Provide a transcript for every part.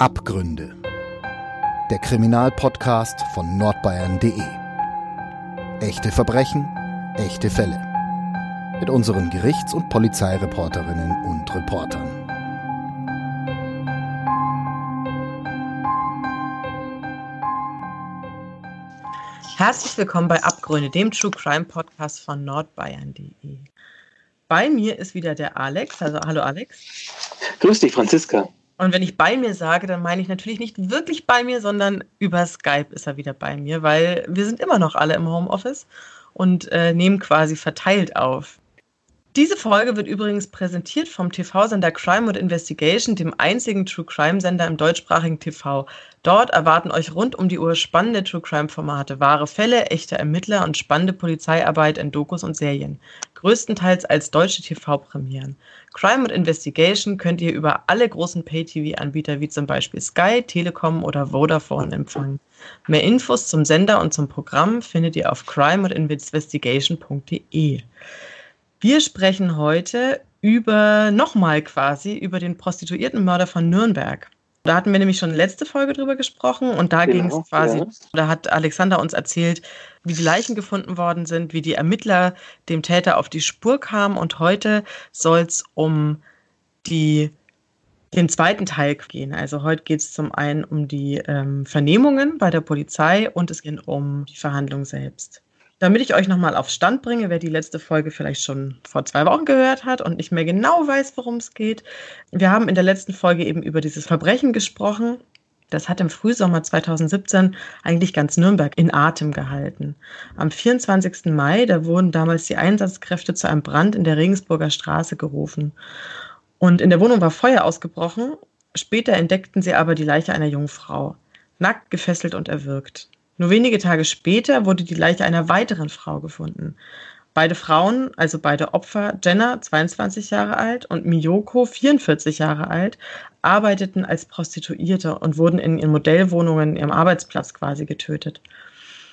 Abgründe. Der Kriminalpodcast von nordbayern.de. Echte Verbrechen, echte Fälle. Mit unseren Gerichts- und Polizeireporterinnen und Reportern. Herzlich willkommen bei Abgründe, dem True Crime Podcast von nordbayern.de. Bei mir ist wieder der Alex. Also hallo Alex. Grüß dich, Franziska. Und wenn ich bei mir sage, dann meine ich natürlich nicht wirklich bei mir, sondern über Skype ist er wieder bei mir, weil wir sind immer noch alle im Homeoffice und äh, nehmen quasi verteilt auf. Diese Folge wird übrigens präsentiert vom TV-Sender Crime und Investigation, dem einzigen True Crime-Sender im deutschsprachigen TV. Dort erwarten euch rund um die Uhr spannende True Crime-Formate, wahre Fälle, echte Ermittler und spannende Polizeiarbeit in Dokus und Serien. Größtenteils als deutsche TV-Premieren. Crime und Investigation könnt ihr über alle großen Pay-TV-Anbieter wie zum Beispiel Sky, Telekom oder Vodafone empfangen. Mehr Infos zum Sender und zum Programm findet ihr auf crimeandinvestigation.de. Wir sprechen heute über nochmal quasi über den Prostituiertenmörder von Nürnberg. Da hatten wir nämlich schon letzte Folge drüber gesprochen und da genau, ging es quasi, ja. da hat Alexander uns erzählt, wie die Leichen gefunden worden sind, wie die Ermittler dem Täter auf die Spur kamen und heute soll es um die, den zweiten Teil gehen. Also heute geht es zum einen um die ähm, Vernehmungen bei der Polizei und es geht um die Verhandlung selbst. Damit ich euch nochmal auf Stand bringe, wer die letzte Folge vielleicht schon vor zwei Wochen gehört hat und nicht mehr genau weiß, worum es geht. Wir haben in der letzten Folge eben über dieses Verbrechen gesprochen. Das hat im Frühsommer 2017 eigentlich ganz Nürnberg in Atem gehalten. Am 24. Mai, da wurden damals die Einsatzkräfte zu einem Brand in der Regensburger Straße gerufen. Und in der Wohnung war Feuer ausgebrochen. Später entdeckten sie aber die Leiche einer jungen Frau. Nackt, gefesselt und erwürgt. Nur wenige Tage später wurde die Leiche einer weiteren Frau gefunden. Beide Frauen, also beide Opfer, Jenna, 22 Jahre alt, und Miyoko, 44 Jahre alt, arbeiteten als Prostituierte und wurden in ihren Modellwohnungen, ihrem Arbeitsplatz quasi getötet.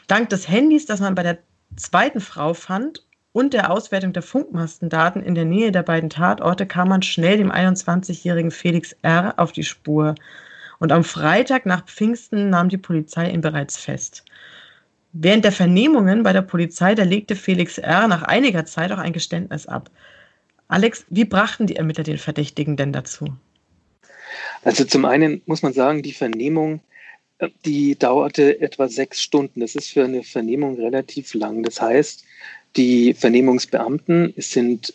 Dank des Handys, das man bei der zweiten Frau fand, und der Auswertung der Funkmastendaten in der Nähe der beiden Tatorte kam man schnell dem 21-jährigen Felix R. auf die Spur. Und am Freitag nach Pfingsten nahm die Polizei ihn bereits fest. Während der Vernehmungen bei der Polizei, da legte Felix R. nach einiger Zeit auch ein Geständnis ab. Alex, wie brachten die Ermittler den Verdächtigen denn dazu? Also zum einen muss man sagen, die Vernehmung, äh, die dauerte etwa sechs Stunden. Das ist für eine Vernehmung relativ lang. Das heißt, die Vernehmungsbeamten, es sind,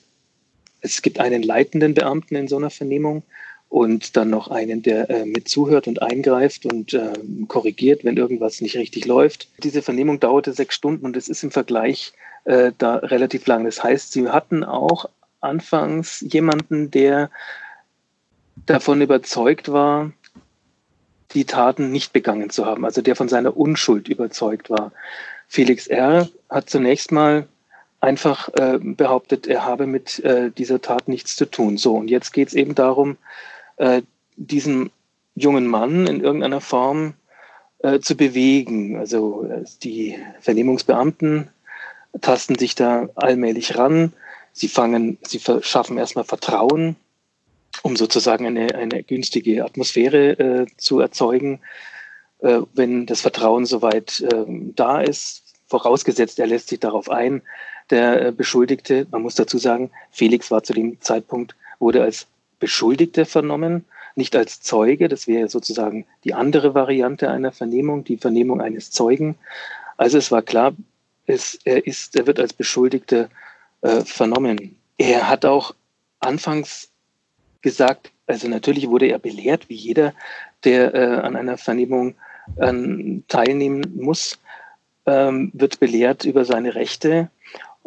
es gibt einen leitenden Beamten in so einer Vernehmung und dann noch einen, der äh, mit zuhört und eingreift und äh, korrigiert, wenn irgendwas nicht richtig läuft. Diese Vernehmung dauerte sechs Stunden und es ist im Vergleich äh, da relativ lang. Das heißt, sie hatten auch anfangs jemanden, der davon überzeugt war, die Taten nicht begangen zu haben, also der von seiner Unschuld überzeugt war. Felix R. hat zunächst mal einfach äh, behauptet, er habe mit äh, dieser Tat nichts zu tun. So, und jetzt geht es eben darum, äh, diesen jungen Mann in irgendeiner Form äh, zu bewegen. Also äh, die Vernehmungsbeamten tasten sich da allmählich ran. Sie fangen, sie schaffen erstmal Vertrauen, um sozusagen eine, eine günstige Atmosphäre äh, zu erzeugen. Äh, wenn das Vertrauen soweit äh, da ist, vorausgesetzt, er lässt sich darauf ein, der äh, Beschuldigte, man muss dazu sagen, Felix war zu dem Zeitpunkt, wurde als Beschuldigte vernommen, nicht als Zeuge. Das wäre sozusagen die andere Variante einer Vernehmung, die Vernehmung eines Zeugen. Also es war klar, es, er, ist, er wird als Beschuldigter äh, vernommen. Er hat auch anfangs gesagt, also natürlich wurde er belehrt, wie jeder, der äh, an einer Vernehmung äh, teilnehmen muss, ähm, wird belehrt über seine Rechte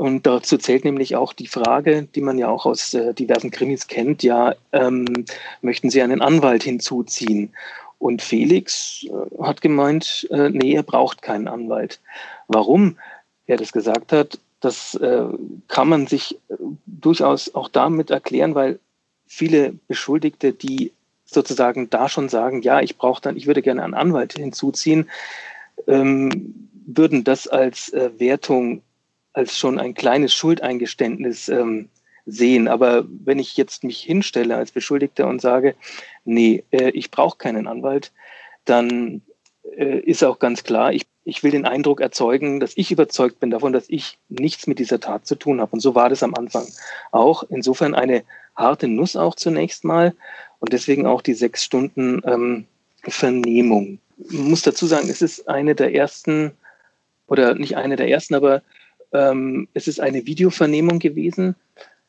und dazu zählt nämlich auch die Frage, die man ja auch aus äh, diversen Krimis kennt, ja, ähm, möchten Sie einen Anwalt hinzuziehen? Und Felix äh, hat gemeint, äh, nee, er braucht keinen Anwalt. Warum er das gesagt hat, das äh, kann man sich äh, durchaus auch damit erklären, weil viele Beschuldigte, die sozusagen da schon sagen, ja, ich brauche dann, ich würde gerne einen Anwalt hinzuziehen, ähm, würden das als äh, Wertung als schon ein kleines Schuldeingeständnis ähm, sehen. Aber wenn ich jetzt mich hinstelle als Beschuldigter und sage, nee, äh, ich brauche keinen Anwalt, dann äh, ist auch ganz klar, ich, ich will den Eindruck erzeugen, dass ich überzeugt bin davon, dass ich nichts mit dieser Tat zu tun habe. Und so war das am Anfang auch. Insofern eine harte Nuss auch zunächst mal und deswegen auch die sechs Stunden ähm, Vernehmung. Man muss dazu sagen, es ist eine der ersten, oder nicht eine der ersten, aber ähm, es ist eine Videovernehmung gewesen.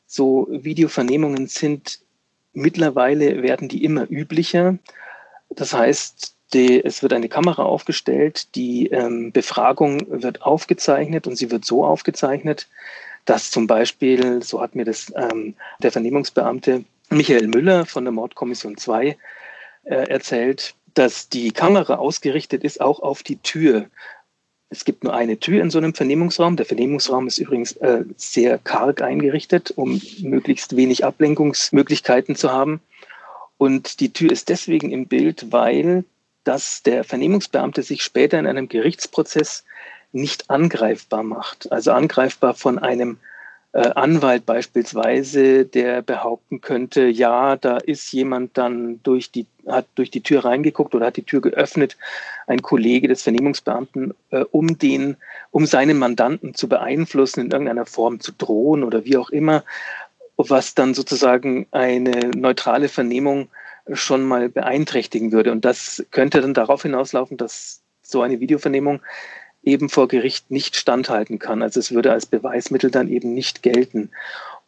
So Videovernehmungen sind mittlerweile werden die immer üblicher. Das heißt, die, es wird eine Kamera aufgestellt, die ähm, Befragung wird aufgezeichnet und sie wird so aufgezeichnet, dass zum Beispiel, so hat mir das ähm, der Vernehmungsbeamte Michael Müller von der Mordkommission 2 äh, erzählt, dass die Kamera ausgerichtet ist auch auf die Tür. Es gibt nur eine Tür in so einem Vernehmungsraum. Der Vernehmungsraum ist übrigens äh, sehr karg eingerichtet, um möglichst wenig Ablenkungsmöglichkeiten zu haben. Und die Tür ist deswegen im Bild, weil dass der Vernehmungsbeamte sich später in einem Gerichtsprozess nicht angreifbar macht. Also angreifbar von einem Anwalt beispielsweise, der behaupten könnte, ja, da ist jemand dann durch die, hat durch die Tür reingeguckt oder hat die Tür geöffnet, ein Kollege des Vernehmungsbeamten, äh, um den, um seinen Mandanten zu beeinflussen, in irgendeiner Form zu drohen oder wie auch immer, was dann sozusagen eine neutrale Vernehmung schon mal beeinträchtigen würde. Und das könnte dann darauf hinauslaufen, dass so eine Videovernehmung eben vor Gericht nicht standhalten kann. Also es würde als Beweismittel dann eben nicht gelten.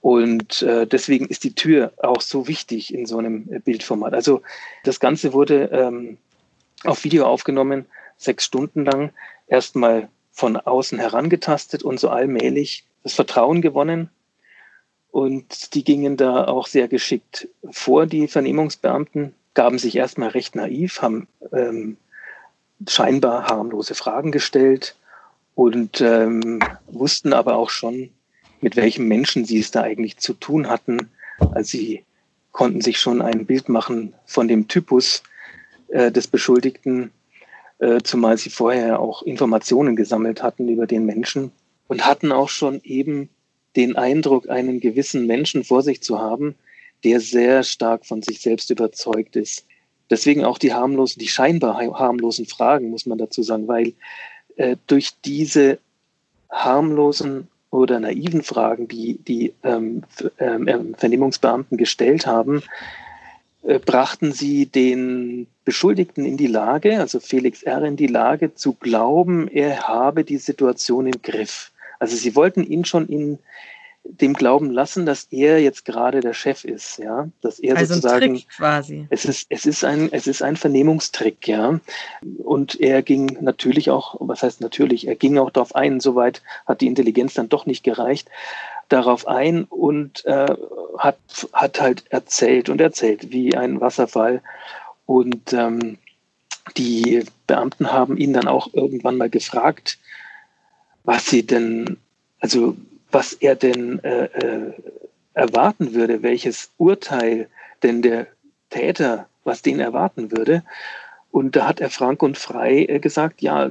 Und äh, deswegen ist die Tür auch so wichtig in so einem Bildformat. Also das Ganze wurde ähm, auf Video aufgenommen, sechs Stunden lang, erstmal von außen herangetastet und so allmählich das Vertrauen gewonnen. Und die gingen da auch sehr geschickt vor, die Vernehmungsbeamten, gaben sich erstmal recht naiv, haben ähm, scheinbar harmlose Fragen gestellt und ähm, wussten aber auch schon, mit welchem Menschen sie es da eigentlich zu tun hatten. Also sie konnten sich schon ein Bild machen von dem Typus äh, des Beschuldigten, äh, zumal sie vorher auch Informationen gesammelt hatten über den Menschen und hatten auch schon eben den Eindruck, einen gewissen Menschen vor sich zu haben, der sehr stark von sich selbst überzeugt ist. Deswegen auch die harmlosen, die scheinbar harmlosen Fragen, muss man dazu sagen, weil äh, durch diese harmlosen oder naiven Fragen, die die ähm, ähm, Vernehmungsbeamten gestellt haben, äh, brachten sie den Beschuldigten in die Lage, also Felix R. in die Lage zu glauben, er habe die Situation im Griff. Also sie wollten ihn schon in, dem glauben lassen, dass er jetzt gerade der Chef ist, ja, dass er also sozusagen ein Trick quasi. Es ist es ist ein es ist ein Vernehmungstrick, ja, und er ging natürlich auch, was heißt natürlich, er ging auch darauf ein, soweit hat die Intelligenz dann doch nicht gereicht, darauf ein und äh, hat hat halt erzählt und erzählt wie ein Wasserfall. Und ähm, die Beamten haben ihn dann auch irgendwann mal gefragt, was sie denn also was er denn äh, äh, erwarten würde, welches Urteil denn der Täter, was den erwarten würde. Und da hat er frank und frei äh, gesagt, ja,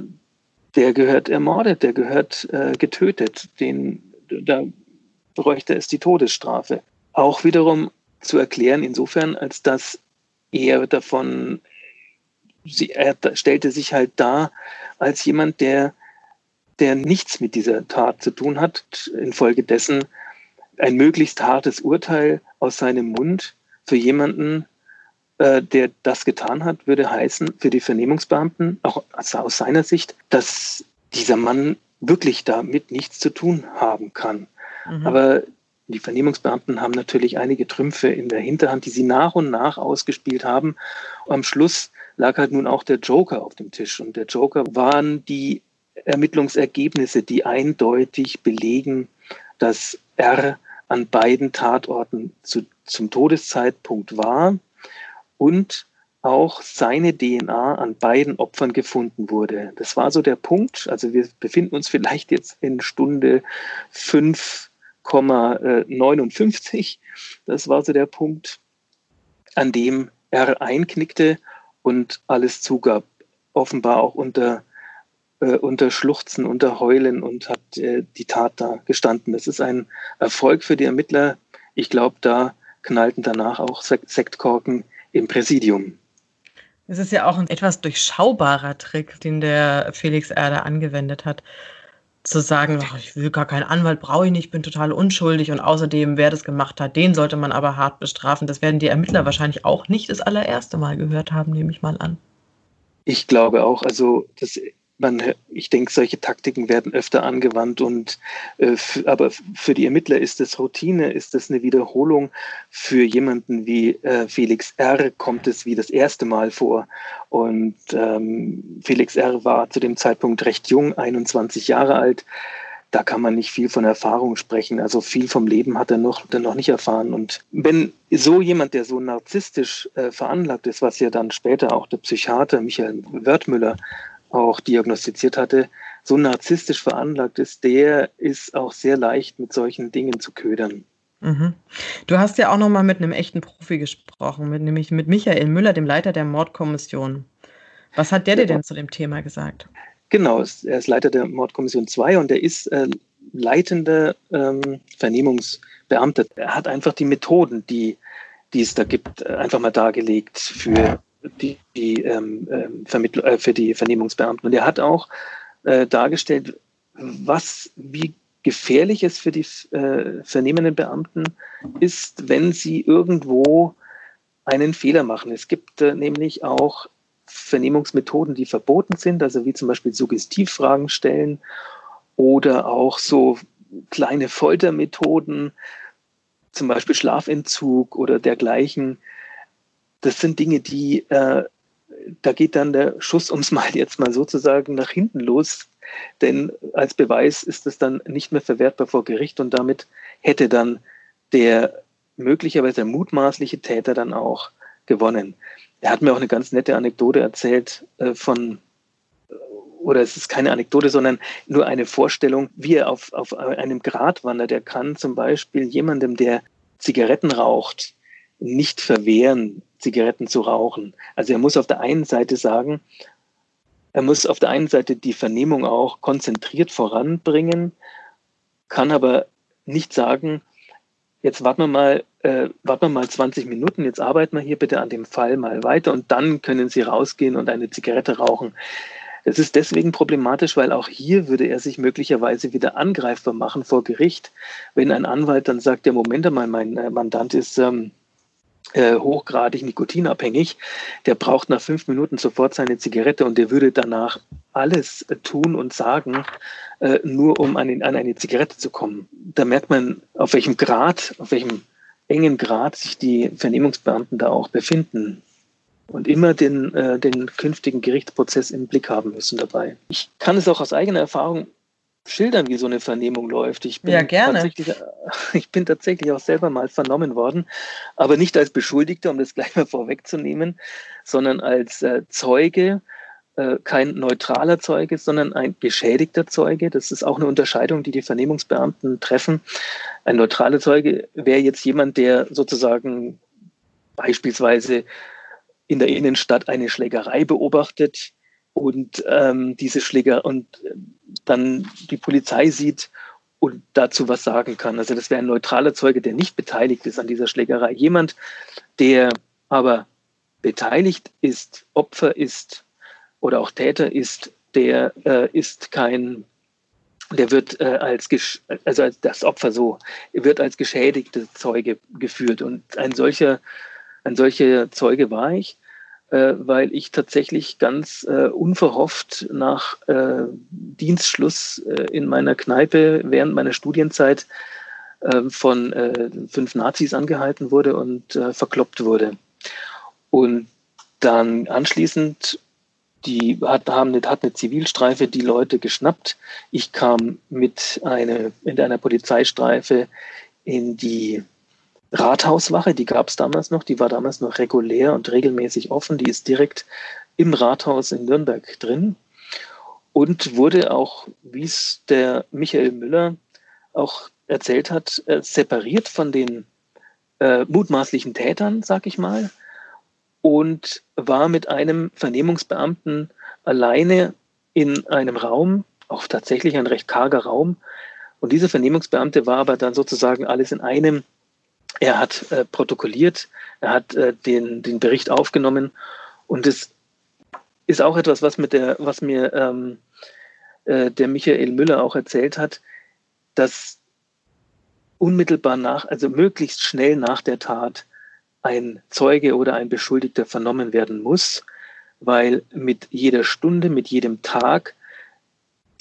der gehört ermordet, der gehört äh, getötet, den, da bräuchte es die Todesstrafe. Auch wiederum zu erklären, insofern, als dass er davon, sie, er stellte sich halt dar als jemand, der der nichts mit dieser Tat zu tun hat. Infolgedessen ein möglichst hartes Urteil aus seinem Mund für jemanden, äh, der das getan hat, würde heißen für die Vernehmungsbeamten, auch aus seiner Sicht, dass dieser Mann wirklich damit nichts zu tun haben kann. Mhm. Aber die Vernehmungsbeamten haben natürlich einige Trümpfe in der Hinterhand, die sie nach und nach ausgespielt haben. Am Schluss lag halt nun auch der Joker auf dem Tisch. Und der Joker waren die Ermittlungsergebnisse, die eindeutig belegen, dass R an beiden Tatorten zu, zum Todeszeitpunkt war und auch seine DNA an beiden Opfern gefunden wurde. Das war so der Punkt. Also wir befinden uns vielleicht jetzt in Stunde 5,59. Das war so der Punkt, an dem er einknickte und alles zugab. Offenbar auch unter äh, unter Schluchzen, unter Heulen und hat äh, die Tat da gestanden. Das ist ein Erfolg für die Ermittler ich glaube, da knallten danach auch Sektkorken im Präsidium. Es ist ja auch ein etwas durchschaubarer Trick, den der Felix Erder angewendet hat. Zu sagen, ach, ich will gar keinen Anwalt, brauche ich nicht, bin total unschuldig und außerdem, wer das gemacht hat, den sollte man aber hart bestrafen. Das werden die Ermittler wahrscheinlich auch nicht das allererste Mal gehört haben, nehme ich mal an. Ich glaube auch, also das man, ich denke, solche Taktiken werden öfter angewandt und äh, aber für die Ermittler ist das Routine, ist das eine Wiederholung. Für jemanden wie äh, Felix R. kommt es wie das erste Mal vor. Und ähm, Felix R. war zu dem Zeitpunkt recht jung, 21 Jahre alt. Da kann man nicht viel von Erfahrung sprechen. Also viel vom Leben hat er noch, noch nicht erfahren. Und wenn so jemand, der so narzisstisch äh, veranlagt ist, was ja dann später auch der Psychiater Michael Wörthmüller auch diagnostiziert hatte, so narzisstisch veranlagt ist, der ist auch sehr leicht mit solchen Dingen zu ködern. Mhm. Du hast ja auch noch mal mit einem echten Profi gesprochen, mit, nämlich mit Michael Müller, dem Leiter der Mordkommission. Was hat der dir denn zu dem Thema gesagt? Genau, er ist Leiter der Mordkommission 2 und er ist äh, leitender ähm, Vernehmungsbeamter. Er hat einfach die Methoden, die, die es da gibt, einfach mal dargelegt für die, die ähm, ähm äh, für die Vernehmungsbeamten. Und er hat auch äh, dargestellt, was, wie gefährlich es für die äh, vernehmenden Beamten ist, wenn sie irgendwo einen Fehler machen. Es gibt äh, nämlich auch Vernehmungsmethoden, die verboten sind, also wie zum Beispiel Suggestivfragen stellen oder auch so kleine Foltermethoden, zum Beispiel Schlafentzug oder dergleichen, das sind Dinge, die, äh, da geht dann der Schuss, um es mal jetzt mal sozusagen nach hinten los. Denn als Beweis ist es dann nicht mehr verwertbar vor Gericht und damit hätte dann der möglicherweise mutmaßliche Täter dann auch gewonnen. Er hat mir auch eine ganz nette Anekdote erzählt äh, von, oder es ist keine Anekdote, sondern nur eine Vorstellung, wie er auf, auf einem Grat wandert. Er kann zum Beispiel jemandem, der Zigaretten raucht, nicht verwehren, Zigaretten zu rauchen. Also er muss auf der einen Seite sagen, er muss auf der einen Seite die Vernehmung auch konzentriert voranbringen, kann aber nicht sagen, jetzt warten wir mal, äh, warten wir mal 20 Minuten, jetzt arbeiten wir hier bitte an dem Fall mal weiter und dann können Sie rausgehen und eine Zigarette rauchen. Es ist deswegen problematisch, weil auch hier würde er sich möglicherweise wieder angreifbar machen vor Gericht, wenn ein Anwalt dann sagt, der Moment einmal, mein äh, Mandant ist ähm, äh, hochgradig nikotinabhängig, der braucht nach fünf Minuten sofort seine Zigarette und der würde danach alles tun und sagen, äh, nur um an, an eine Zigarette zu kommen. Da merkt man, auf welchem Grad, auf welchem engen Grad sich die Vernehmungsbeamten da auch befinden und immer den, äh, den künftigen Gerichtsprozess im Blick haben müssen dabei. Ich kann es auch aus eigener Erfahrung schildern, wie so eine Vernehmung läuft. Ich bin ja, gerne. Tatsächlich, ich bin tatsächlich auch selber mal vernommen worden, aber nicht als Beschuldigter, um das gleich mal vorwegzunehmen, sondern als äh, Zeuge, äh, kein neutraler Zeuge, sondern ein geschädigter Zeuge. Das ist auch eine Unterscheidung, die die Vernehmungsbeamten treffen. Ein neutraler Zeuge wäre jetzt jemand, der sozusagen beispielsweise in der Innenstadt eine Schlägerei beobachtet und ähm, diese Schläger und äh, dann die Polizei sieht und dazu was sagen kann. Also das wäre ein neutraler Zeuge, der nicht beteiligt ist an dieser Schlägerei. Jemand, der aber beteiligt ist, Opfer ist oder auch Täter ist, der äh, ist kein, der wird äh, als, also als das Opfer so, wird als geschädigte Zeuge geführt. Und ein solcher, ein solcher Zeuge war ich äh, weil ich tatsächlich ganz äh, unverhofft nach äh, Dienstschluss äh, in meiner Kneipe während meiner Studienzeit äh, von äh, fünf Nazis angehalten wurde und verkloppt wurde. Und dann anschließend die hat, haben, hat eine Zivilstreife die Leute geschnappt. Ich kam mit, eine, mit einer Polizeistreife in die Rathauswache, die gab es damals noch, die war damals noch regulär und regelmäßig offen, die ist direkt im Rathaus in Nürnberg drin und wurde auch, wie es der Michael Müller auch erzählt hat, äh, separiert von den äh, mutmaßlichen Tätern, sag ich mal, und war mit einem Vernehmungsbeamten alleine in einem Raum, auch tatsächlich ein recht karger Raum. Und dieser Vernehmungsbeamte war aber dann sozusagen alles in einem Er hat äh, protokolliert, er hat äh, den, den Bericht aufgenommen und es ist auch etwas, was, mit der, was mir ähm, äh, der Michael Müller auch erzählt hat, dass unmittelbar nach, also möglichst schnell nach der Tat ein Zeuge oder ein Beschuldigter vernommen werden muss, weil mit jeder Stunde, mit jedem Tag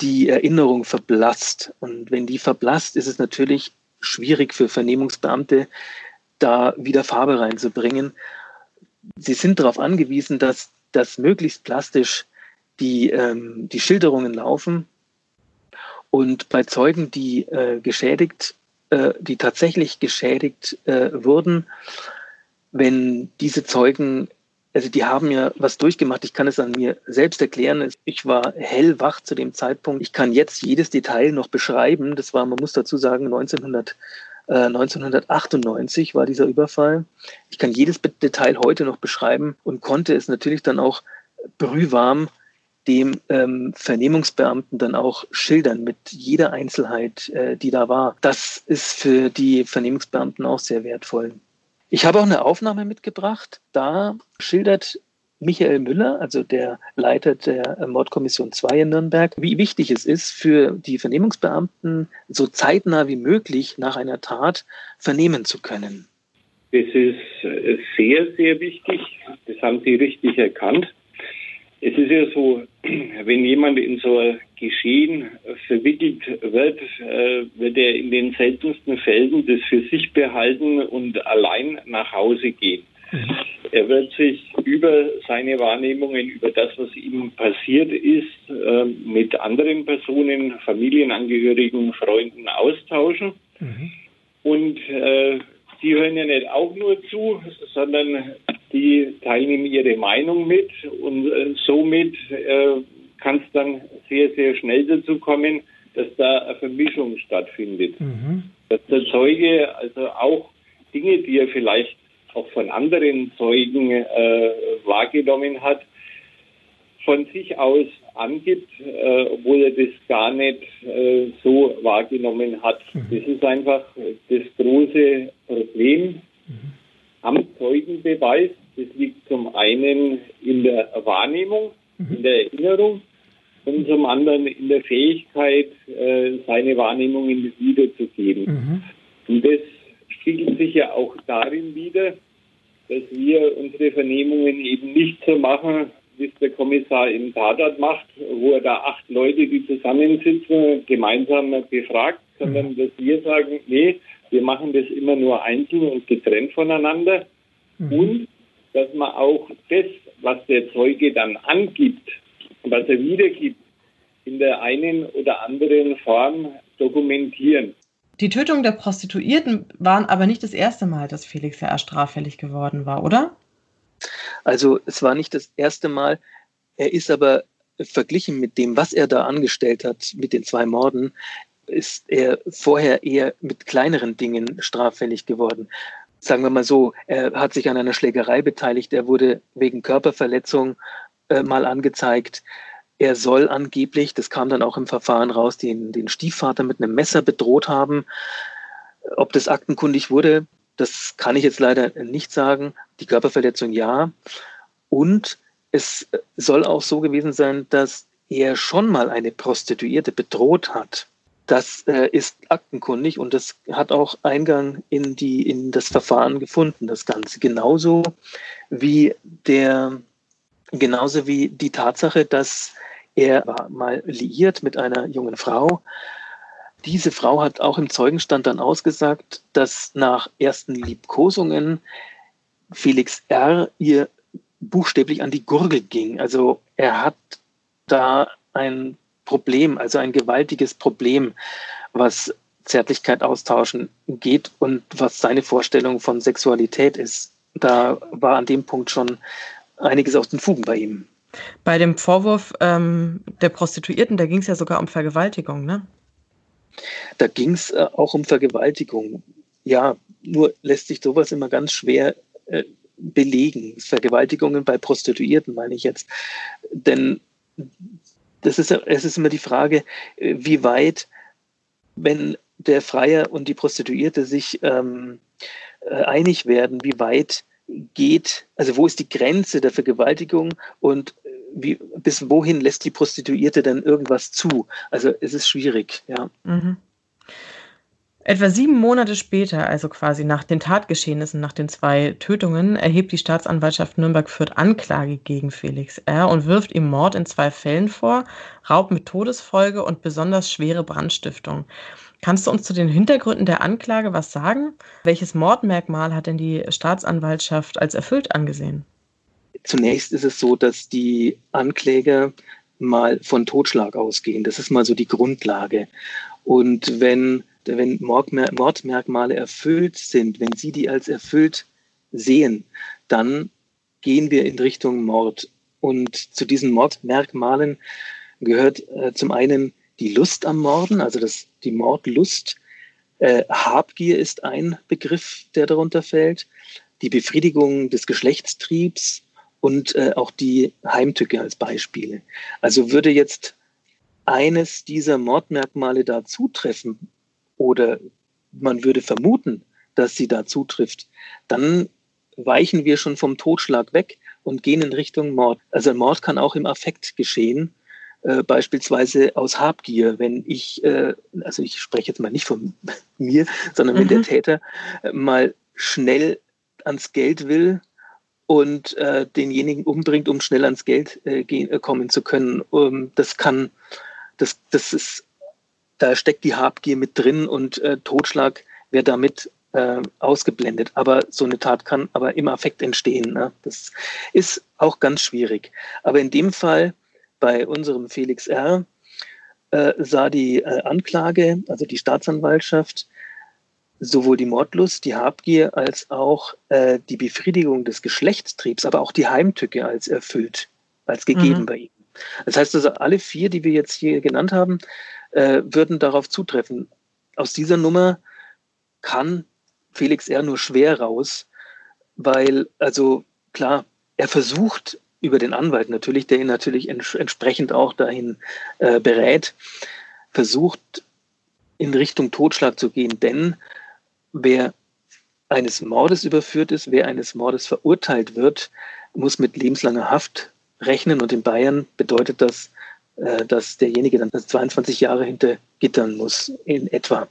die Erinnerung verblasst. Und wenn die verblasst, ist es natürlich schwierig für Vernehmungsbeamte, da wieder Farbe reinzubringen. Sie sind darauf angewiesen, dass das möglichst plastisch die, ähm, die Schilderungen laufen. Und bei Zeugen, die äh, geschädigt, äh, die tatsächlich geschädigt äh, wurden, wenn diese Zeugen, also die haben ja was durchgemacht, ich kann es an mir selbst erklären. Ich war hellwach zu dem Zeitpunkt. Ich kann jetzt jedes Detail noch beschreiben. Das war, man muss dazu sagen, 1900. 1998 äh, war dieser Überfall. Ich kann jedes Detail heute noch beschreiben und konnte es natürlich dann auch brühwarm dem ähm, Vernehmungsbeamten dann auch schildern mit jeder Einzelheit, äh, die da war. Das ist für die Vernehmungsbeamten auch sehr wertvoll. Ich habe auch eine Aufnahme mitgebracht. Da schildert Michael Müller, also der Leiter der Mordkommission 2 in Nürnberg, wie wichtig es ist, für die Vernehmungsbeamten so zeitnah wie möglich nach einer Tat vernehmen zu können. Das ist äh, sehr, sehr wichtig. Das haben Sie richtig erkannt. Es ist ja so, wenn jemand in so ein Geschehen verwickelt wird, äh, wird er in den seltensten Fällen das für sich behalten und allein nach Hause gehen. Mhm. Er wird sich über seine Wahrnehmungen, über das, was ihm passiert ist, äh, mit anderen Personen, Familienangehörigen, Freunden austauschen. Mhm. Und äh, die hören ja nicht auch nur zu, sondern die teilen ihre Meinung mit und äh, somit äh, kann es dann sehr, sehr schnell dazu kommen, dass da eine Vermischung stattfindet. Mhm. Dass der Zeuge also auch Dinge, die er vielleicht auch von anderen Zeugen äh, wahrgenommen hat, von sich aus angibt, äh, obwohl er das gar nicht äh, so wahrgenommen hat. Mhm. Das ist einfach das große Problem mhm. am Zeugenbeweis. Das liegt zum einen in der Wahrnehmung, mhm. in der Erinnerung und zum anderen in der Fähigkeit, äh, seine Wahrnehmungen wiederzugeben. Mhm. Und das spiegelt sich ja auch darin wider, dass wir unsere Vernehmungen eben nicht so machen, wie es der Kommissar im Tatort macht, wo er da acht Leute, die zusammensitzen, gemeinsam befragt, sondern mhm. dass wir sagen, nee, wir machen das immer nur einzeln und getrennt voneinander. Mhm. Und dass man auch das, was der Zeuge dann angibt, was er wiedergibt, in der einen oder anderen Form dokumentieren. Die Tötung der Prostituierten waren aber nicht das erste Mal, dass Felix ja straffällig geworden war, oder? Also es war nicht das erste Mal. Er ist aber verglichen mit dem, was er da angestellt hat, mit den zwei Morden, ist er vorher eher mit kleineren Dingen straffällig geworden. Sagen wir mal so, er hat sich an einer Schlägerei beteiligt, er wurde wegen Körperverletzung äh, mal angezeigt. Er soll angeblich, das kam dann auch im Verfahren raus, den, den Stiefvater mit einem Messer bedroht haben. Ob das aktenkundig wurde, das kann ich jetzt leider nicht sagen. Die Körperverletzung ja. Und es soll auch so gewesen sein, dass er schon mal eine Prostituierte bedroht hat. Das äh, ist aktenkundig und das hat auch Eingang in, die, in das Verfahren gefunden, das Ganze. Genauso wie, der, genauso wie die Tatsache, dass er war mal liiert mit einer jungen Frau, diese Frau hat auch im Zeugenstand dann ausgesagt, dass nach ersten Liebkosungen Felix R. ihr buchstäblich an die Gurgel ging. Also er hat da ein Problem, also ein gewaltiges Problem, was Zärtlichkeit austauschen geht und was seine Vorstellung von Sexualität ist. Da war an dem Punkt schon einiges aus den Fugen bei ihm. Bei dem Vorwurf ähm, der Prostituierten, da ging es ja sogar um Vergewaltigung, ne? Da ging es äh, auch um Vergewaltigung. Ja, nur lässt sich sowas immer ganz schwer äh, belegen. Vergewaltigungen bei Prostituierten meine ich jetzt. Denn das ist, es ist immer die Frage, äh, wie weit, wenn der Freier und die Prostituierte sich ähm, äh, einig werden, wie weit geht, also wo ist die Grenze der Vergewaltigung und äh, wie, bis wohin lässt die Prostituierte dann irgendwas zu? Also es ist schwierig, ja. Mhm. Etwa sieben Monate später, also quasi nach den Tatgeschehnissen, nach den zwei Tötungen, erhebt die Staatsanwaltschaft Nürnberg-Fürth Anklage gegen Felix R. und wirft ihm Mord in zwei Fällen vor, Raub mit Todesfolge und besonders schwere Brandstiftung. Kannst du uns zu den Hintergründen der Anklage was sagen? Welches Mordmerkmal hat denn die Staatsanwaltschaft als erfüllt angesehen? Zunächst ist es so, dass die Ankläger mal von Totschlag ausgehen. Das ist mal so die Grundlage. Und wenn wenn Mordmerkmale erfüllt sind, wenn Sie die als erfüllt sehen, dann gehen wir in Richtung Mord. Und zu diesen Mordmerkmalen gehört äh, zum einen die Lust am Morden, also das, die Mordlust. Äh, Habgier ist ein Begriff, der darunter fällt. Die Befriedigung des Geschlechtstriebs und äh, auch die Heimtücke als Beispiele. Also würde jetzt eines dieser Mordmerkmale da zutreffen, oder man würde vermuten, dass sie da zutrifft, dann weichen wir schon vom Totschlag weg und gehen in Richtung Mord. Also Mord kann auch im Affekt geschehen, äh, beispielsweise aus Habgier, wenn ich, äh, also ich spreche jetzt mal nicht von mir, sondern wenn der mhm. Täter äh, mal schnell ans Geld will und äh, denjenigen umbringt, um schnell ans Geld äh, gehen, kommen zu können. Um, das kann, das, das ist da steckt die Habgier mit drin und äh, Totschlag wird damit äh, ausgeblendet. Aber so eine Tat kann aber im Affekt entstehen. Ne? Das ist auch ganz schwierig. Aber in dem Fall bei unserem Felix R. Äh, sah die äh, Anklage, also die Staatsanwaltschaft, sowohl die Mordlust, die Habgier als auch äh, die Befriedigung des Geschlechtstriebs, aber auch die Heimtücke als erfüllt, als gegeben mhm. bei ihm. Das heißt also, alle vier, die wir jetzt hier genannt haben, äh, würden darauf zutreffen. Aus dieser Nummer kann Felix R. nur schwer raus, weil, also klar, er versucht über den Anwalt natürlich, der ihn natürlich ents entsprechend auch dahin äh, berät, versucht in Richtung Totschlag zu gehen. Denn wer eines Mordes überführt ist, wer eines Mordes verurteilt wird, muss mit lebenslanger Haft rechnen. Und in Bayern bedeutet das äh, dass derjenige dann 22 Jahre hinter Gittern muss, in etwa.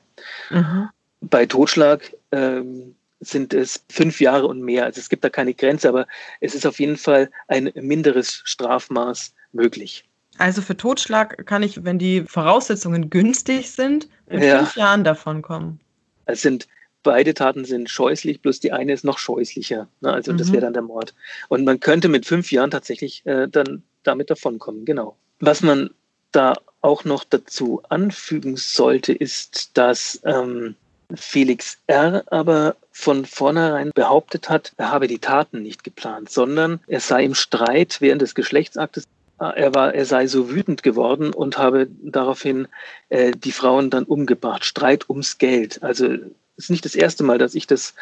Mhm. Bei Totschlag ähm, sind es fünf Jahre und mehr. Also es gibt da keine Grenze, aber es ist auf jeden Fall ein minderes Strafmaß möglich. Also für Totschlag kann ich, wenn die Voraussetzungen günstig sind, in ja. fünf Jahren davon kommen. Es sind beide Taten sind scheußlich, bloß die eine ist noch scheußlicher. Ne? Also mhm. das wäre dann der Mord. Und man könnte mit fünf Jahren tatsächlich äh, dann damit davonkommen, genau. Was man da auch noch dazu anfügen sollte, ist, dass ähm, Felix R. aber von vornherein behauptet hat, er habe die Taten nicht geplant, sondern er sei im Streit während des Geschlechtsaktes, äh, er, war, er sei so wütend geworden und habe daraufhin äh, die Frauen dann umgebracht. Streit ums Geld. Also es ist nicht das erste Mal, dass ich das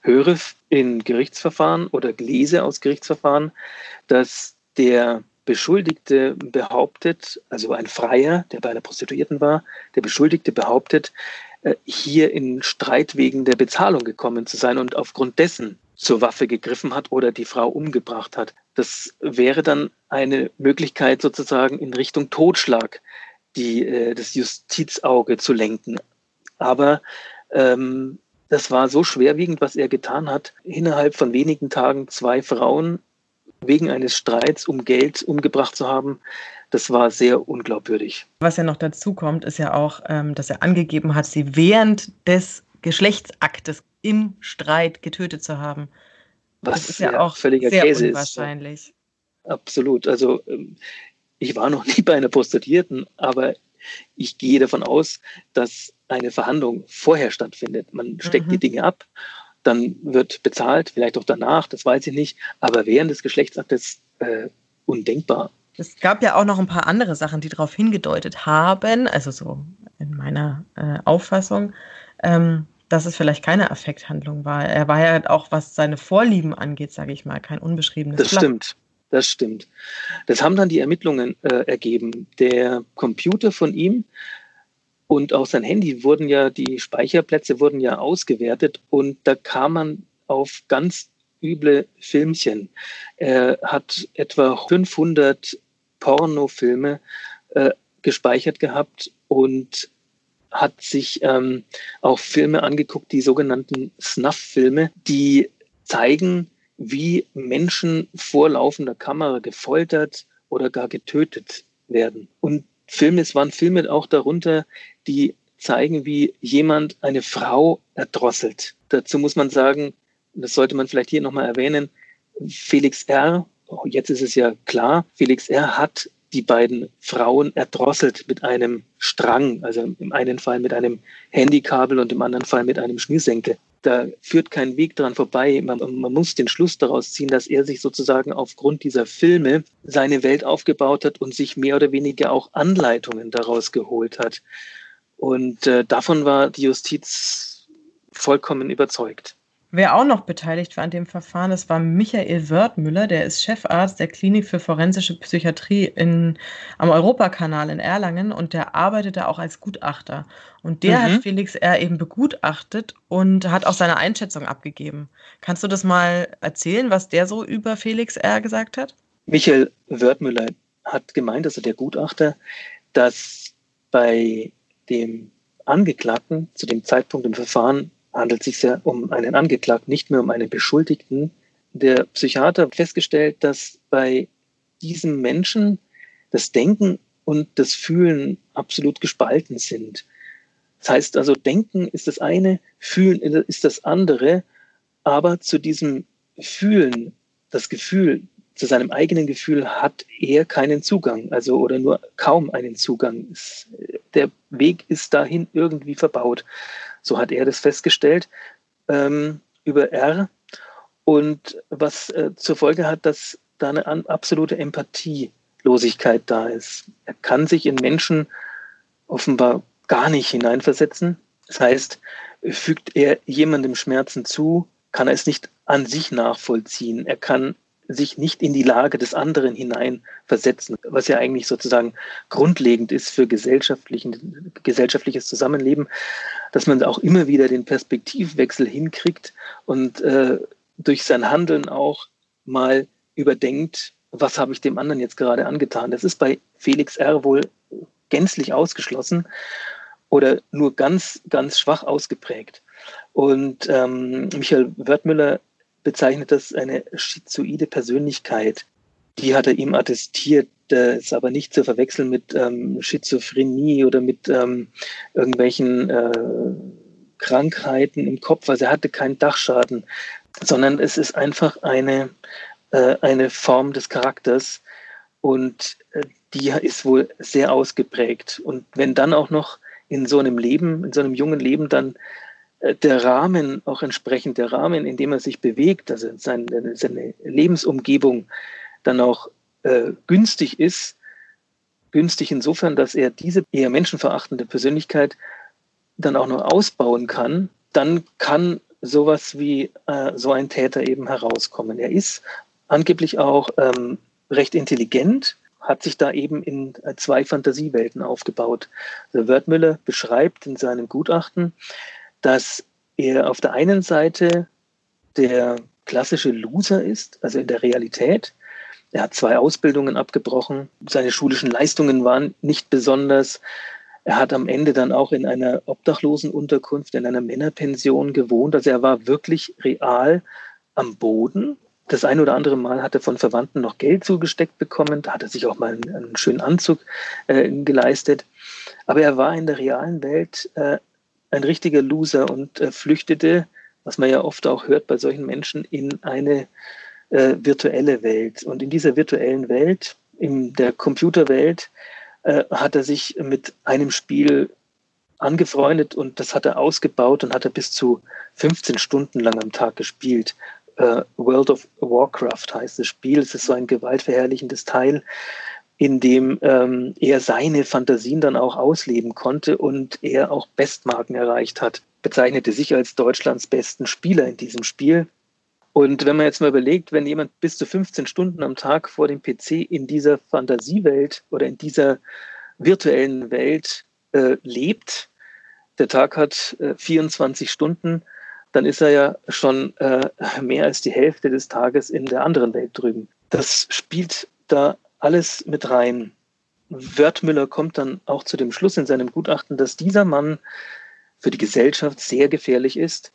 höre in Gerichtsverfahren oder lese aus Gerichtsverfahren, dass der Beschuldigte behauptet, also ein Freier, der bei einer Prostituierten war, der Beschuldigte behauptet, äh, hier in Streit wegen der Bezahlung gekommen zu sein und aufgrund dessen zur Waffe gegriffen hat oder die Frau umgebracht hat. Das wäre dann eine Möglichkeit sozusagen in Richtung Totschlag die, äh, das Justizauge zu lenken. Aber ähm, das war so schwerwiegend, was er getan hat, innerhalb von wenigen Tagen zwei Frauen wegen eines Streits um Geld umgebracht zu haben, das war sehr unglaubwürdig. Was ja noch dazu kommt, ist ja auch, ähm, dass er angegeben hat, sie während des Geschlechtsaktes im Streit getötet zu haben. Was das ist ja, ja auch völliger sehr Käse unwahrscheinlich. Ist. Absolut. Also ähm, ich war noch nie bei einer Prostituierten, aber ich gehe davon aus, dass eine Verhandlung vorher stattfindet. Man steckt mhm. die Dinge ab dann wird bezahlt, vielleicht auch danach, das weiß ich nicht, aber während des Geschlechtsaktes äh, undenkbar. Es gab ja auch noch ein paar andere Sachen, die darauf hingedeutet haben, also so in meiner äh, Auffassung, ähm, dass es vielleicht keine Affekthandlung war. Er war ja auch, was seine Vorlieben angeht, sage ich mal, kein unbeschriebenes Das Blatt. stimmt. Das stimmt. Das haben dann die Ermittlungen äh, ergeben. Der Computer von ihm Und auch sein Handy wurden ja, die Speicherplätze wurden ja ausgewertet und da kam man auf ganz üble Filmchen. Er hat etwa 500 Pornofilme äh, gespeichert gehabt und hat sich ähm, auch Filme angeguckt, die sogenannten Snuff-Filme, die zeigen, wie Menschen vor laufender Kamera gefoltert oder gar getötet werden. Und Filme, es waren Filme auch darunter, die zeigen, wie jemand eine Frau erdrosselt. Dazu muss man sagen, das sollte man vielleicht hier nochmal erwähnen, Felix R., jetzt ist es ja klar, Felix R. hat die beiden Frauen erdrosselt mit einem Strang, also im einen Fall mit einem Handykabel und im anderen Fall mit einem Schnürsenkel. Da führt kein Weg dran vorbei. Man, man, muss den Schluss daraus ziehen, dass er sich sozusagen aufgrund dieser Filme seine Welt aufgebaut hat und sich mehr oder weniger auch Anleitungen daraus geholt hat. Und äh, davon war die Justiz vollkommen überzeugt. Wer auch noch beteiligt war an dem Verfahren, das war Michael Wörthmüller, der ist Chefarzt der Klinik für forensische Psychiatrie in, am Europakanal in Erlangen und der arbeitete auch als Gutachter. Und der mhm. hat Felix R. eben begutachtet und hat auch seine Einschätzung abgegeben. Kannst du das mal erzählen, was der so über Felix R. gesagt hat? Michael Wörthmüller hat gemeint, also der Gutachter, dass bei dem Angeklagten zu dem Zeitpunkt im Verfahren handelt es sich ja um einen Angeklagten, nicht mehr um einen Beschuldigten. Der Psychiater hat festgestellt, dass bei diesem Menschen das Denken und das Fühlen absolut gespalten sind. Das heißt also, Denken ist das eine, Fühlen ist das andere, aber zu diesem Fühlen, das Gefühl, zu seinem eigenen Gefühl hat er keinen Zugang, also oder nur kaum einen Zugang. Der Weg ist dahin irgendwie verbaut. So hat er das festgestellt ähm, über R. Und was äh, zur Folge hat, dass da eine absolute Empathielosigkeit da ist. Er kann sich in Menschen offenbar gar nicht hineinversetzen. Das heißt, fügt er jemandem Schmerzen zu, kann er es nicht an sich nachvollziehen. Er kann sich nicht in die Lage des anderen hineinversetzen, was ja eigentlich sozusagen grundlegend ist für gesellschaftlichen, gesellschaftliches Zusammenleben, dass man auch immer wieder den Perspektivwechsel hinkriegt und äh, durch sein Handeln auch mal überdenkt, was habe ich dem anderen jetzt gerade angetan. Das ist bei Felix R. wohl gänzlich ausgeschlossen oder nur ganz, ganz schwach ausgeprägt. Und ähm, Michael Wörthmüller bezeichnet das eine schizoide Persönlichkeit. Die hat er ihm attestiert, das ist aber nicht zu verwechseln mit ähm, Schizophrenie oder mit ähm, irgendwelchen äh, Krankheiten im Kopf. Also er hatte keinen Dachschaden, sondern es ist einfach eine, äh, eine Form des Charakters und äh, die ist wohl sehr ausgeprägt. Und wenn dann auch noch in so einem Leben, in so einem jungen Leben dann äh, der Rahmen auch entsprechend, der Rahmen, in dem er sich bewegt, also seine, seine Lebensumgebung dann auch äh, günstig ist, günstig insofern, dass er diese eher menschenverachtende Persönlichkeit dann auch noch ausbauen kann, dann kann sowas wie äh, so ein Täter eben herauskommen. Er ist angeblich auch ähm, recht intelligent, hat sich da eben in äh, zwei Fantasiewelten aufgebaut. Also Wörthmüller beschreibt in seinem Gutachten, dass er auf der einen Seite der klassische Loser ist, also in der Realität. Er hat zwei Ausbildungen abgebrochen. Seine schulischen Leistungen waren nicht besonders. Er hat am Ende dann auch in einer Obdachlosenunterkunft, in einer Männerpension gewohnt. Also er war wirklich real am Boden. Das ein oder andere Mal hat er von Verwandten noch Geld zugesteckt bekommen. Da hat er sich auch mal einen, einen schönen Anzug äh, geleistet. Aber er war in der realen Welt äh, ein richtiger Loser und äh, flüchtete, was man ja oft auch hört bei solchen Menschen, in eine äh, virtuelle Welt. Und in dieser virtuellen Welt, in der Computerwelt, äh, hat er sich mit einem Spiel angefreundet und das hat er ausgebaut und hat er bis zu 15 Stunden lang am Tag gespielt. Uh, World of Warcraft heißt das Spiel. Es ist so ein gewaltverherrlichendes Teil, in dem ähm, er seine Fantasien dann auch ausleben konnte und er auch Bestmarken erreicht hat. Bezeichnete sich als Deutschlands besten Spieler in diesem Spiel. Und wenn man jetzt mal überlegt, wenn jemand bis zu 15 Stunden am Tag vor dem PC in dieser Fantasiewelt oder in dieser virtuellen Welt äh, lebt, der Tag hat äh, 24 Stunden, dann ist er ja schon äh, mehr als die Hälfte des Tages in der anderen Welt drüben. Das spielt da alles mit rein. Wörthmüller kommt dann auch zu dem Schluss in seinem Gutachten, dass dieser Mann für die Gesellschaft sehr gefährlich ist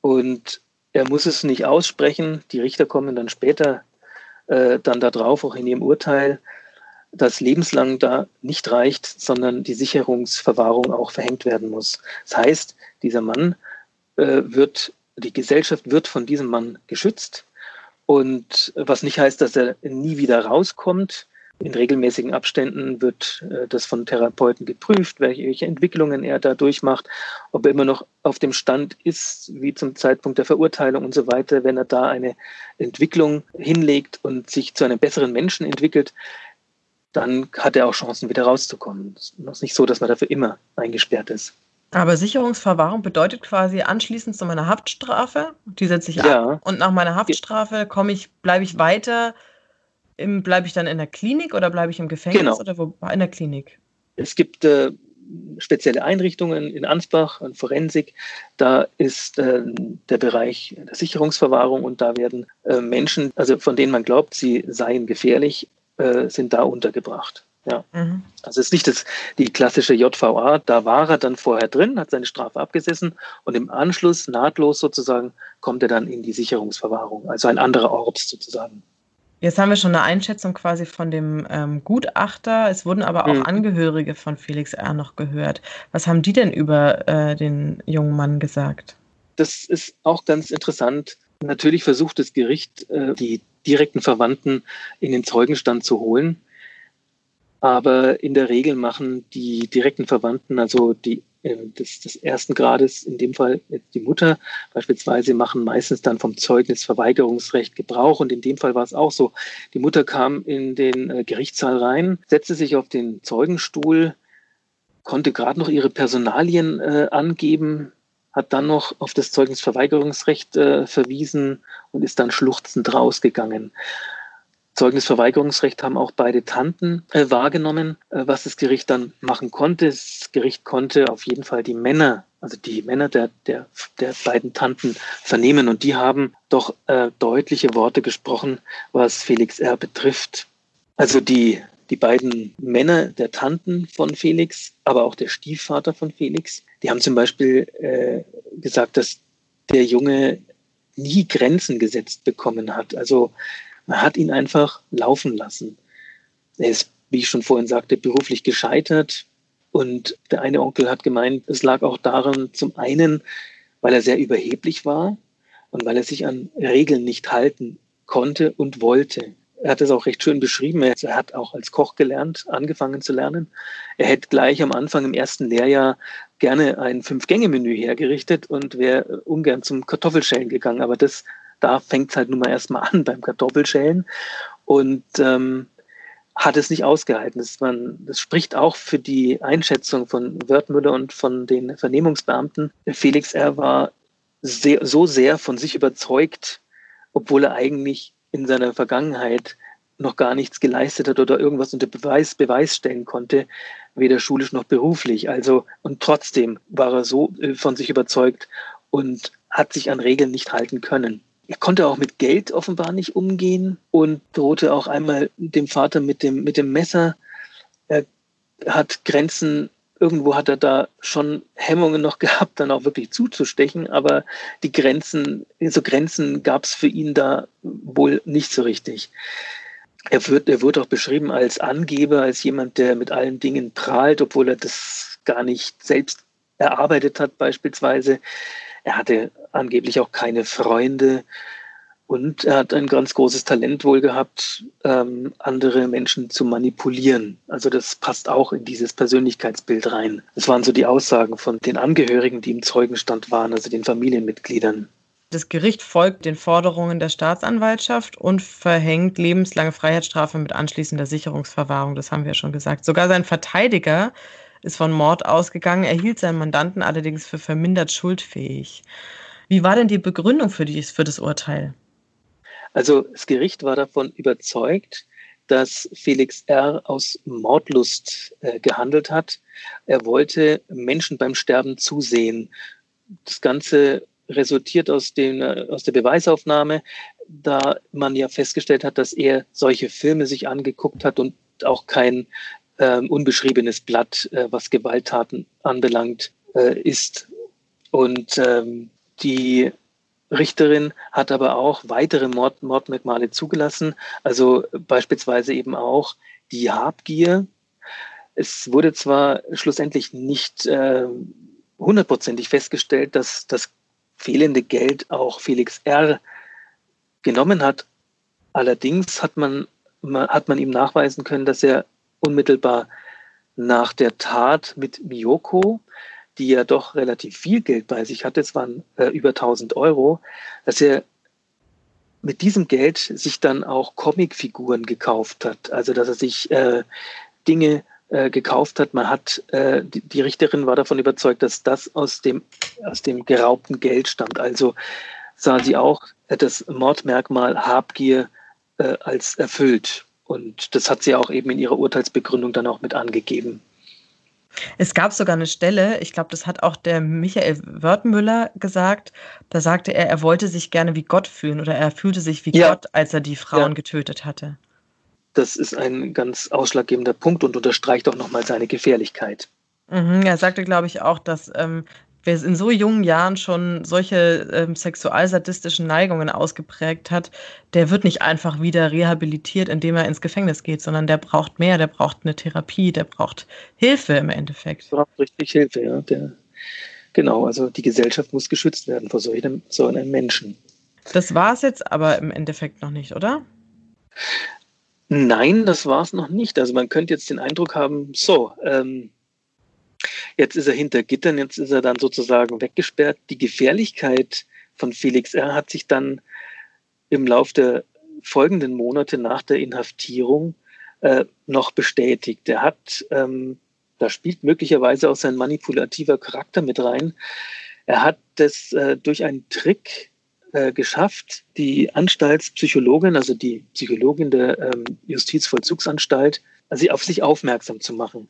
und er muss es nicht aussprechen. Die Richter kommen dann später äh, dann darauf, auch in ihrem Urteil, dass lebenslang da nicht reicht, sondern die Sicherungsverwahrung auch verhängt werden muss. Das heißt, dieser Mann äh, wird, die Gesellschaft wird von diesem Mann geschützt. Und was nicht heißt, dass er nie wieder rauskommt. In regelmäßigen Abständen wird äh, das von Therapeuten geprüft, welche, welche Entwicklungen er da durchmacht, ob er immer noch auf dem Stand ist, wie zum Zeitpunkt der Verurteilung und so weiter. Wenn er da eine Entwicklung hinlegt und sich zu einem besseren Menschen entwickelt, dann hat er auch Chancen, wieder rauszukommen. Es ist nicht so, dass man dafür immer eingesperrt ist. Aber Sicherungsverwahrung bedeutet quasi anschließend zu meiner Haftstrafe, die setze ich ja. ab. Und nach meiner Haftstrafe komme ich, bleibe ich weiter, bleibe ich dann in der Klinik oder bleibe ich im Gefängnis genau. oder wo, in der Klinik? Es gibt äh, spezielle Einrichtungen in Ansbach, in Forensik. Da ist äh, der Bereich der Sicherungsverwahrung und da werden äh, Menschen, also von denen man glaubt, sie seien gefährlich, äh, sind da untergebracht. Ja. Mhm. Also es ist nicht das, die klassische JVA, da war er dann vorher drin, hat seine Strafe abgesessen und im Anschluss, nahtlos sozusagen, kommt er dann in die Sicherungsverwahrung, also ein anderer Ort sozusagen. Jetzt haben wir schon eine Einschätzung quasi von dem ähm, Gutachter. Es wurden aber auch mhm. Angehörige von Felix R. noch gehört. Was haben die denn über äh, den jungen Mann gesagt? Das ist auch ganz interessant. Natürlich versucht das Gericht, äh, die direkten Verwandten in den Zeugenstand zu holen. Aber in der Regel machen die direkten Verwandten, also die äh, des, des ersten Grades, in dem Fall die Mutter beispielsweise, machen meistens dann vom Zeugnisverweigerungsrecht Gebrauch. Und in dem Fall war es auch so. Die Mutter kam in den äh, Gerichtssaal rein, setzte sich auf den Zeugenstuhl, konnte gerade noch ihre Personalien äh, angeben, hat dann noch auf das Zeugnisverweigerungsrecht äh, verwiesen und ist dann schluchzend rausgegangen. Zeugnisverweigerungsrecht haben auch beide Tanten äh, wahrgenommen, äh, was das Gericht dann machen konnte. Das Gericht konnte auf jeden Fall die Männer, also die Männer der, der, der beiden Tanten vernehmen und die haben doch äh, deutliche Worte gesprochen, was Felix R. betrifft. Also die, die beiden Männer der Tanten von Felix, aber auch der Stiefvater von Felix, die haben zum Beispiel äh, gesagt, dass der Junge nie Grenzen gesetzt bekommen hat. Also man hat ihn einfach laufen lassen. Er ist, wie ich schon vorhin sagte, beruflich gescheitert. Und der eine Onkel hat gemeint, es lag auch daran, zum einen, weil er sehr überheblich war und weil er sich an Regeln nicht halten konnte und wollte. Er hat es auch recht schön beschrieben. Er hat auch als Koch gelernt, angefangen zu lernen. Er hätte gleich am Anfang im ersten Lehrjahr gerne ein Fünf-Gänge-Menü hergerichtet und wäre ungern zum Kartoffelschälen gegangen. Aber das da fängt es halt nun mal erstmal an beim Kartoffelschälen und ähm, hat es nicht ausgehalten. Das, man, das spricht auch für die Einschätzung von Wörthmüller und von den Vernehmungsbeamten. Felix R. war sehr, so sehr von sich überzeugt, obwohl er eigentlich in seiner Vergangenheit noch gar nichts geleistet hat oder irgendwas unter Beweis, Beweis stellen konnte, weder schulisch noch beruflich. Also, und trotzdem war er so äh, von sich überzeugt und hat sich an Regeln nicht halten können. Er konnte auch mit Geld offenbar nicht umgehen und drohte auch einmal dem Vater mit dem, mit dem Messer. Er hat Grenzen, irgendwo hat er da schon Hemmungen noch gehabt, dann auch wirklich zuzustechen, aber die Grenzen, so Grenzen gab es für ihn da wohl nicht so richtig. Er wird, er wird auch beschrieben als Angeber, als jemand, der mit allen Dingen prahlt, obwohl er das gar nicht selbst erarbeitet hat, beispielsweise. Er hatte angeblich auch keine Freunde und er hat ein ganz großes Talent wohl gehabt, ähm, andere Menschen zu manipulieren. Also das passt auch in dieses Persönlichkeitsbild rein. Das waren so die Aussagen von den Angehörigen, die im Zeugenstand waren, also den Familienmitgliedern. Das Gericht folgt den Forderungen der Staatsanwaltschaft und verhängt lebenslange Freiheitsstrafe mit anschließender Sicherungsverwahrung. Das haben wir ja schon gesagt. Sogar sein Verteidiger ist von Mord ausgegangen, erhielt seinen Mandanten allerdings für vermindert schuldfähig. Wie war denn die Begründung für, dies, für das Urteil? Also das Gericht war davon überzeugt, dass Felix R. aus Mordlust äh, gehandelt hat. Er wollte Menschen beim Sterben zusehen. Das Ganze resultiert aus, den, aus der Beweisaufnahme, da man ja festgestellt hat, dass er solche Filme sich angeguckt hat und auch kein äh, unbeschriebenes Blatt, äh, was Gewalttaten anbelangt, äh, ist. Und ähm, die Richterin hat aber auch weitere Mord Mordmerkmale zugelassen, also beispielsweise eben auch die Habgier. Es wurde zwar schlussendlich nicht äh, hundertprozentig festgestellt, dass das fehlende Geld auch Felix R. genommen hat. Allerdings hat man, hat man ihm nachweisen können, dass er unmittelbar nach der Tat mit Miyoko die ja doch relativ viel Geld bei sich hatte, es waren äh, über 1000 Euro, dass er mit diesem Geld sich dann auch Comicfiguren gekauft hat. Also dass er sich äh, Dinge äh, gekauft hat. Man hat äh, die, die, Richterin war davon überzeugt, dass das aus dem aus dem geraubten Geld stammt. Also sah sie auch das Mordmerkmal Habgier äh, als erfüllt. Und das hat sie auch eben in ihrer Urteilsbegründung dann auch mit angegeben. Es gab sogar eine Stelle, ich glaube, das hat auch der Michael Wörthmüller gesagt, da sagte er, er wollte sich gerne wie Gott fühlen oder er fühlte sich wie ja. Gott, als er die Frauen ja. getötet hatte. Das ist ein ganz ausschlaggebender Punkt und unterstreicht auch nochmal seine Gefährlichkeit. Mhm, er sagte, glaube ich, auch, dass ähm, wer in so jungen Jahren schon solche ähm, sexualsadistischen Neigungen ausgeprägt hat, der wird nicht einfach wieder rehabilitiert, indem er ins Gefängnis geht, sondern der braucht mehr, der braucht eine Therapie, der braucht Hilfe im Endeffekt. Der braucht richtig Hilfe, ja. Der, genau, also die Gesellschaft muss geschützt werden vor so einem, so einem Menschen. Das war es jetzt aber im Endeffekt noch nicht, oder? Nein, das war es noch nicht. Also man könnte jetzt den Eindruck haben, so, ähm, Jetzt ist er hinter Gittern, jetzt ist er dann sozusagen weggesperrt. Die Gefährlichkeit von Felix R. hat sich dann im Lauf der folgenden Monate nach der Inhaftierung äh, noch bestätigt. Er hat, ähm, da spielt möglicherweise auch sein manipulativer Charakter mit rein. Er hat das äh, durch einen Trick äh, geschafft, die Anstaltspsychologin, also die Psychologin der ähm, Justizvollzugsanstalt, also auf sich aufmerksam zu machen.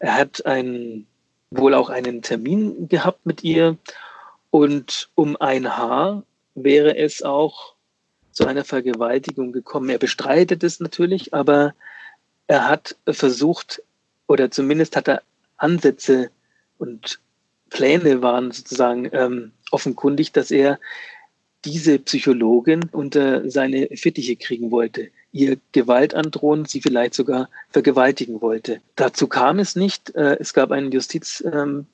Er hat einen, wohl auch einen Termin gehabt mit ihr und um ein Haar wäre es auch zu einer Vergewaltigung gekommen. Er bestreitet es natürlich, aber er hat versucht, oder zumindest hat er Ansätze und Pläne waren sozusagen ähm, offenkundig, dass er diese Psychologin unter seine Fittiche kriegen wollte ihr Gewalt androhen, sie vielleicht sogar vergewaltigen wollte. Dazu kam es nicht. Äh, es gab einen Justizbeamten,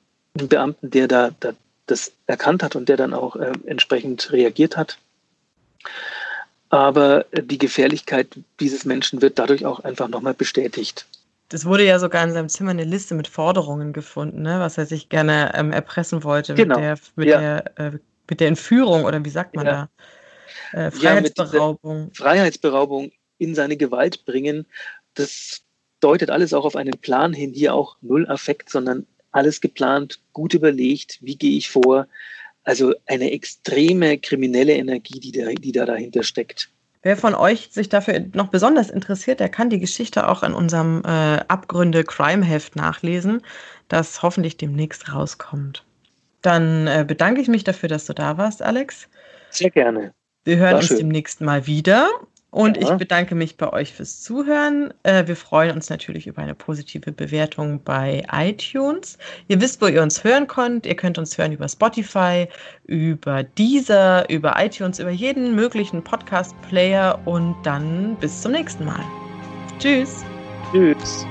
der da, da das erkannt hat und der dann auch äh, entsprechend reagiert hat. Aber die Gefährlichkeit dieses Menschen wird dadurch auch einfach nochmal bestätigt. Das wurde ja sogar in seinem Zimmer eine Liste mit Forderungen gefunden, ne? was er sich gerne ähm, erpressen wollte genau. mit, der, mit, ja. der, äh, mit der Entführung oder wie sagt man ja. da? Äh, Freiheitsberaubung. Ja, Freiheitsberaubung in seine Gewalt bringen. Das deutet alles auch auf einen Plan hin, hier auch null Affekt, sondern alles geplant, gut überlegt, wie gehe ich vor. Also eine extreme kriminelle Energie, die da, die da dahinter steckt. Wer von euch sich dafür noch besonders interessiert, der kann die Geschichte auch in unserem äh, Abgründe Crime Heft nachlesen, das hoffentlich demnächst rauskommt. Dann äh, bedanke ich mich dafür, dass du da warst, Alex. Sehr gerne. Wir hören War uns schön. demnächst mal wieder und ja. ich bedanke mich bei euch fürs Zuhören. Äh, wir freuen uns natürlich über eine positive Bewertung bei iTunes. Ihr wisst, wo ihr uns hören könnt. Ihr könnt uns hören über Spotify, über Deezer, über iTunes, über jeden möglichen Podcast-Player. Und dann bis zum nächsten Mal. Tschüss. Tschüss.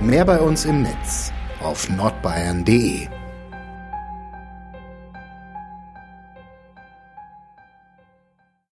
Mehr bei uns im Netz auf nordbayern.de